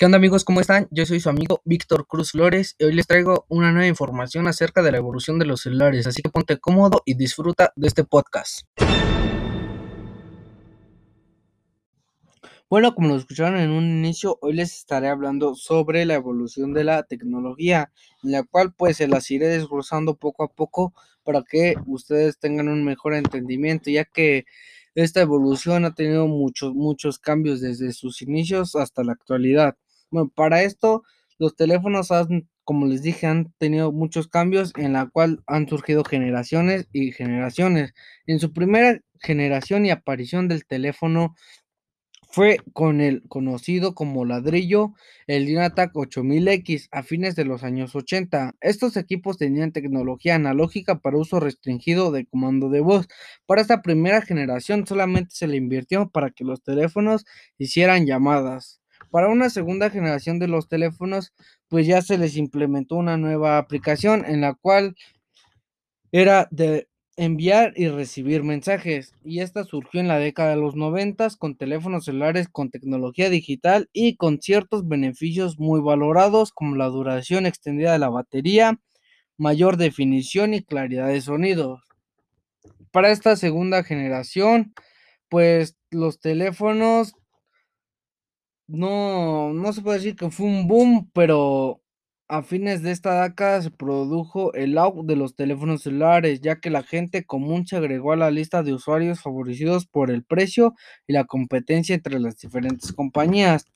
¿Qué onda amigos? ¿Cómo están? Yo soy su amigo Víctor Cruz Flores y hoy les traigo una nueva información acerca de la evolución de los celulares, así que ponte cómodo y disfruta de este podcast. Bueno, como lo escucharon en un inicio, hoy les estaré hablando sobre la evolución de la tecnología, en la cual pues se las iré desglosando poco a poco para que ustedes tengan un mejor entendimiento, ya que esta evolución ha tenido muchos, muchos cambios desde sus inicios hasta la actualidad. Bueno, para esto, los teléfonos han, como les dije, han tenido muchos cambios en la cual han surgido generaciones y generaciones. En su primera generación y aparición del teléfono fue con el conocido como ladrillo, el Dynatac 8000X a fines de los años 80. Estos equipos tenían tecnología analógica para uso restringido de comando de voz. Para esta primera generación solamente se le invirtió para que los teléfonos hicieran llamadas. Para una segunda generación de los teléfonos, pues ya se les implementó una nueva aplicación en la cual era de enviar y recibir mensajes. Y esta surgió en la década de los 90 con teléfonos celulares con tecnología digital y con ciertos beneficios muy valorados como la duración extendida de la batería, mayor definición y claridad de sonido. Para esta segunda generación, pues los teléfonos no, no se puede decir que fue un boom, pero a fines de esta década se produjo el auge de los teléfonos celulares, ya que la gente común se agregó a la lista de usuarios favorecidos por el precio y la competencia entre las diferentes compañías.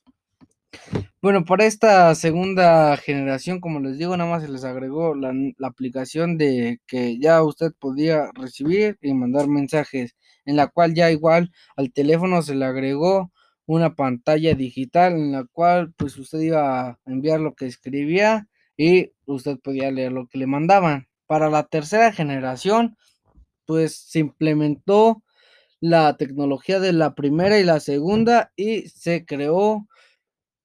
Bueno, para esta segunda generación, como les digo, nada más se les agregó la, la aplicación de que ya usted podía recibir y mandar mensajes, en la cual ya igual al teléfono se le agregó una pantalla digital en la cual pues usted iba a enviar lo que escribía y usted podía leer lo que le mandaban. Para la tercera generación pues se implementó la tecnología de la primera y la segunda y se creó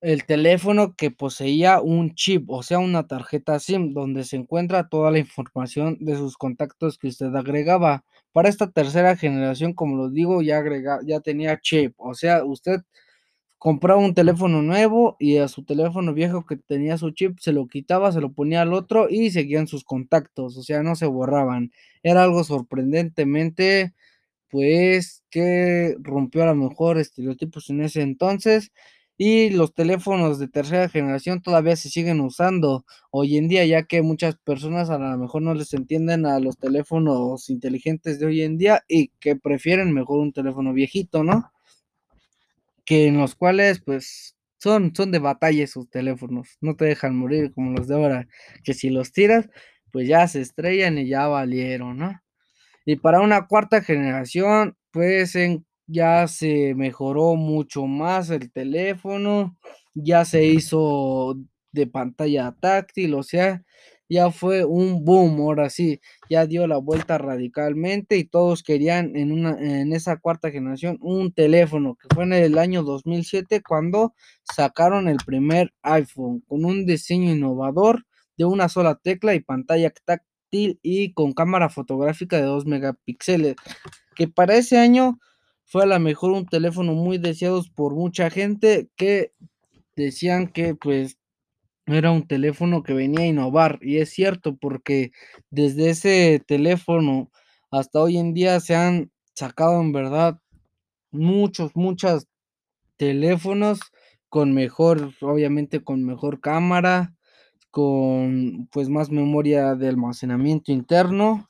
el teléfono que poseía un chip, o sea, una tarjeta SIM, donde se encuentra toda la información de sus contactos que usted agregaba. Para esta tercera generación, como lo digo, ya, ya tenía chip, o sea, usted compraba un teléfono nuevo y a su teléfono viejo que tenía su chip se lo quitaba, se lo ponía al otro y seguían sus contactos, o sea, no se borraban. Era algo sorprendentemente, pues, que rompió a lo mejor estereotipos en ese entonces y los teléfonos de tercera generación todavía se siguen usando hoy en día, ya que muchas personas a lo mejor no les entienden a los teléfonos inteligentes de hoy en día y que prefieren mejor un teléfono viejito, ¿no? Que en los cuales pues son, son de batalla sus teléfonos, no te dejan morir como los de ahora, que si los tiras pues ya se estrellan y ya valieron, ¿no? Y para una cuarta generación, pues en ya se mejoró mucho más el teléfono, ya se hizo de pantalla táctil, o sea, ya fue un boom, ahora sí, ya dio la vuelta radicalmente y todos querían en, una, en esa cuarta generación un teléfono, que fue en el año 2007 cuando sacaron el primer iPhone con un diseño innovador de una sola tecla y pantalla táctil y con cámara fotográfica de 2 megapíxeles, que para ese año fue a lo mejor un teléfono muy deseado por mucha gente que decían que pues era un teléfono que venía a innovar. Y es cierto porque desde ese teléfono hasta hoy en día se han sacado en verdad muchos, muchos teléfonos con mejor, obviamente con mejor cámara, con pues más memoria de almacenamiento interno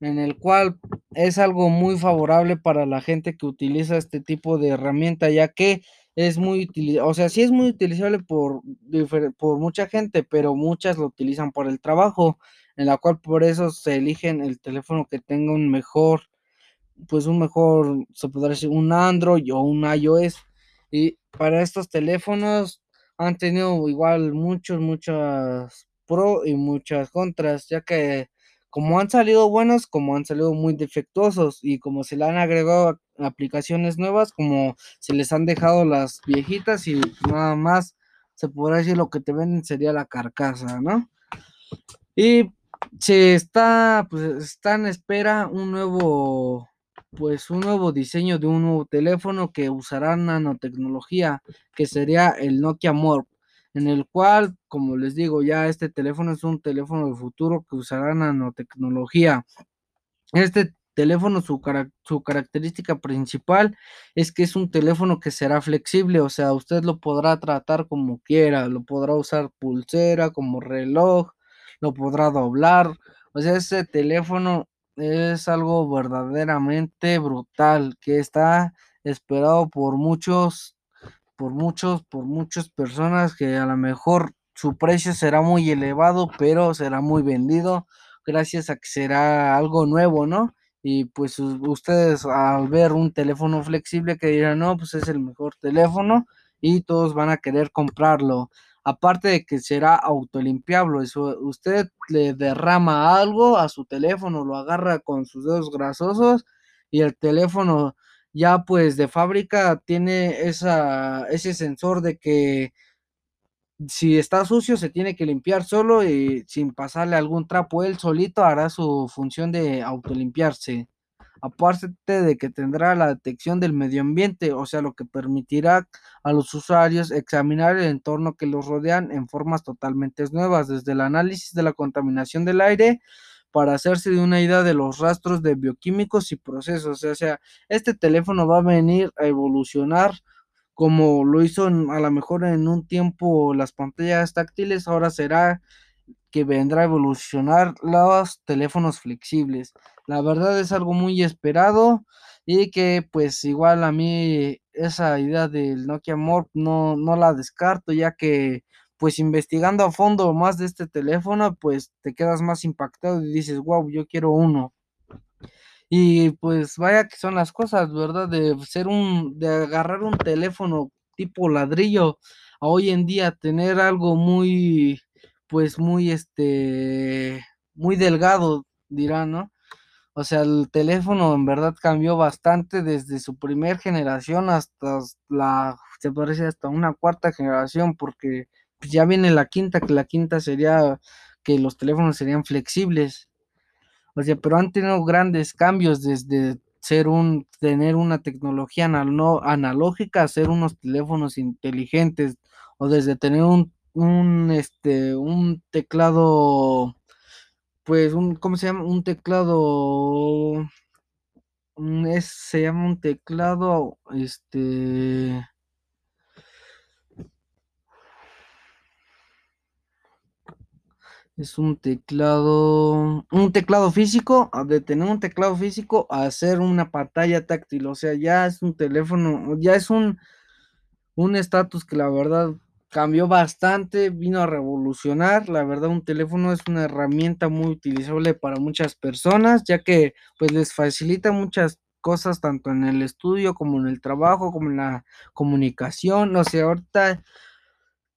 en el cual es algo muy favorable para la gente que utiliza este tipo de herramienta, ya que es muy o sea, sí es muy utilizable por, por mucha gente, pero muchas lo utilizan por el trabajo, en la cual por eso se eligen el teléfono que tenga un mejor, pues un mejor, se podría decir, un Android o un iOS. Y para estos teléfonos han tenido igual muchos, muchas pro y muchas contras, ya que como han salido buenos, como han salido muy defectuosos y como se le han agregado aplicaciones nuevas, como se les han dejado las viejitas y nada más se podrá decir lo que te venden sería la carcasa, ¿no? Y se está, pues está en espera un nuevo, pues un nuevo diseño de un nuevo teléfono que usará nanotecnología, que sería el Nokia Morph en el cual, como les digo, ya este teléfono es un teléfono de futuro que usará nanotecnología. Este teléfono, su, su, característica principal es que es un teléfono que será flexible, o sea, usted lo podrá tratar como quiera, lo podrá usar pulsera, como reloj, lo podrá doblar, o sea, ese teléfono es algo verdaderamente brutal que está esperado por muchos, por muchos, por muchas personas que a lo mejor su precio será muy elevado, pero será muy vendido gracias a que será algo nuevo, ¿no? Y pues ustedes al ver un teléfono flexible que dirán, no, pues es el mejor teléfono y todos van a querer comprarlo. Aparte de que será autolimpiable, eso, usted le derrama algo a su teléfono, lo agarra con sus dedos grasosos y el teléfono ya pues de fábrica tiene esa, ese sensor de que si está sucio se tiene que limpiar solo y sin pasarle algún trapo, él solito hará su función de autolimpiarse. Aparte de que tendrá la detección del medio ambiente, o sea, lo que permitirá a los usuarios examinar el entorno que los rodean en formas totalmente nuevas, desde el análisis de la contaminación del aire para hacerse de una idea de los rastros de bioquímicos y procesos. O sea, este teléfono va a venir a evolucionar como lo hizo a lo mejor en un tiempo las pantallas táctiles, ahora será que vendrá a evolucionar los teléfonos flexibles. La verdad es algo muy esperado y que pues igual a mí esa idea del Nokia Morph no, no la descarto ya que pues investigando a fondo más de este teléfono pues te quedas más impactado y dices wow yo quiero uno. Y pues vaya que son las cosas, ¿verdad? De ser un, de agarrar un teléfono tipo ladrillo a hoy en día tener algo muy, pues muy, este, muy delgado, dirán, ¿no? O sea, el teléfono en verdad cambió bastante desde su primer generación hasta la, se parece hasta una cuarta generación, porque pues, ya viene la quinta, que la quinta sería que los teléfonos serían flexibles. O sea, pero han tenido grandes cambios desde ser un, tener una tecnología no analógica a ser unos teléfonos inteligentes, o desde tener un, un, este, un teclado, pues, un, ¿cómo se llama? Un teclado, es, se llama un teclado, este, es un teclado, un teclado físico, de tener un teclado físico a hacer una pantalla táctil, o sea, ya es un teléfono, ya es un un estatus que la verdad cambió bastante, vino a revolucionar, la verdad un teléfono es una herramienta muy utilizable para muchas personas, ya que pues les facilita muchas cosas tanto en el estudio como en el trabajo, como en la comunicación, o sea, ahorita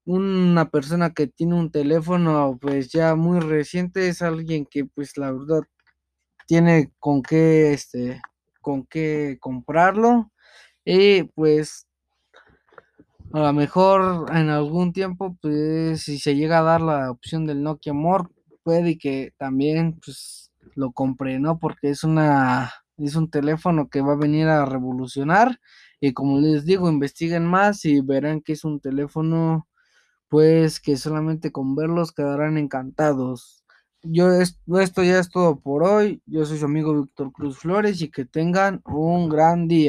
una persona que tiene un teléfono pues ya muy reciente es alguien que pues la verdad tiene con qué este con qué comprarlo. Y pues a lo mejor en algún tiempo pues si se llega a dar la opción del Nokia More puede que también pues lo compre no porque es una es un teléfono que va a venir a revolucionar. Y como les digo investiguen más y verán que es un teléfono pues que solamente con verlos quedarán encantados. Yo esto ya es todo por hoy. Yo soy su amigo Víctor Cruz Flores y que tengan un gran día.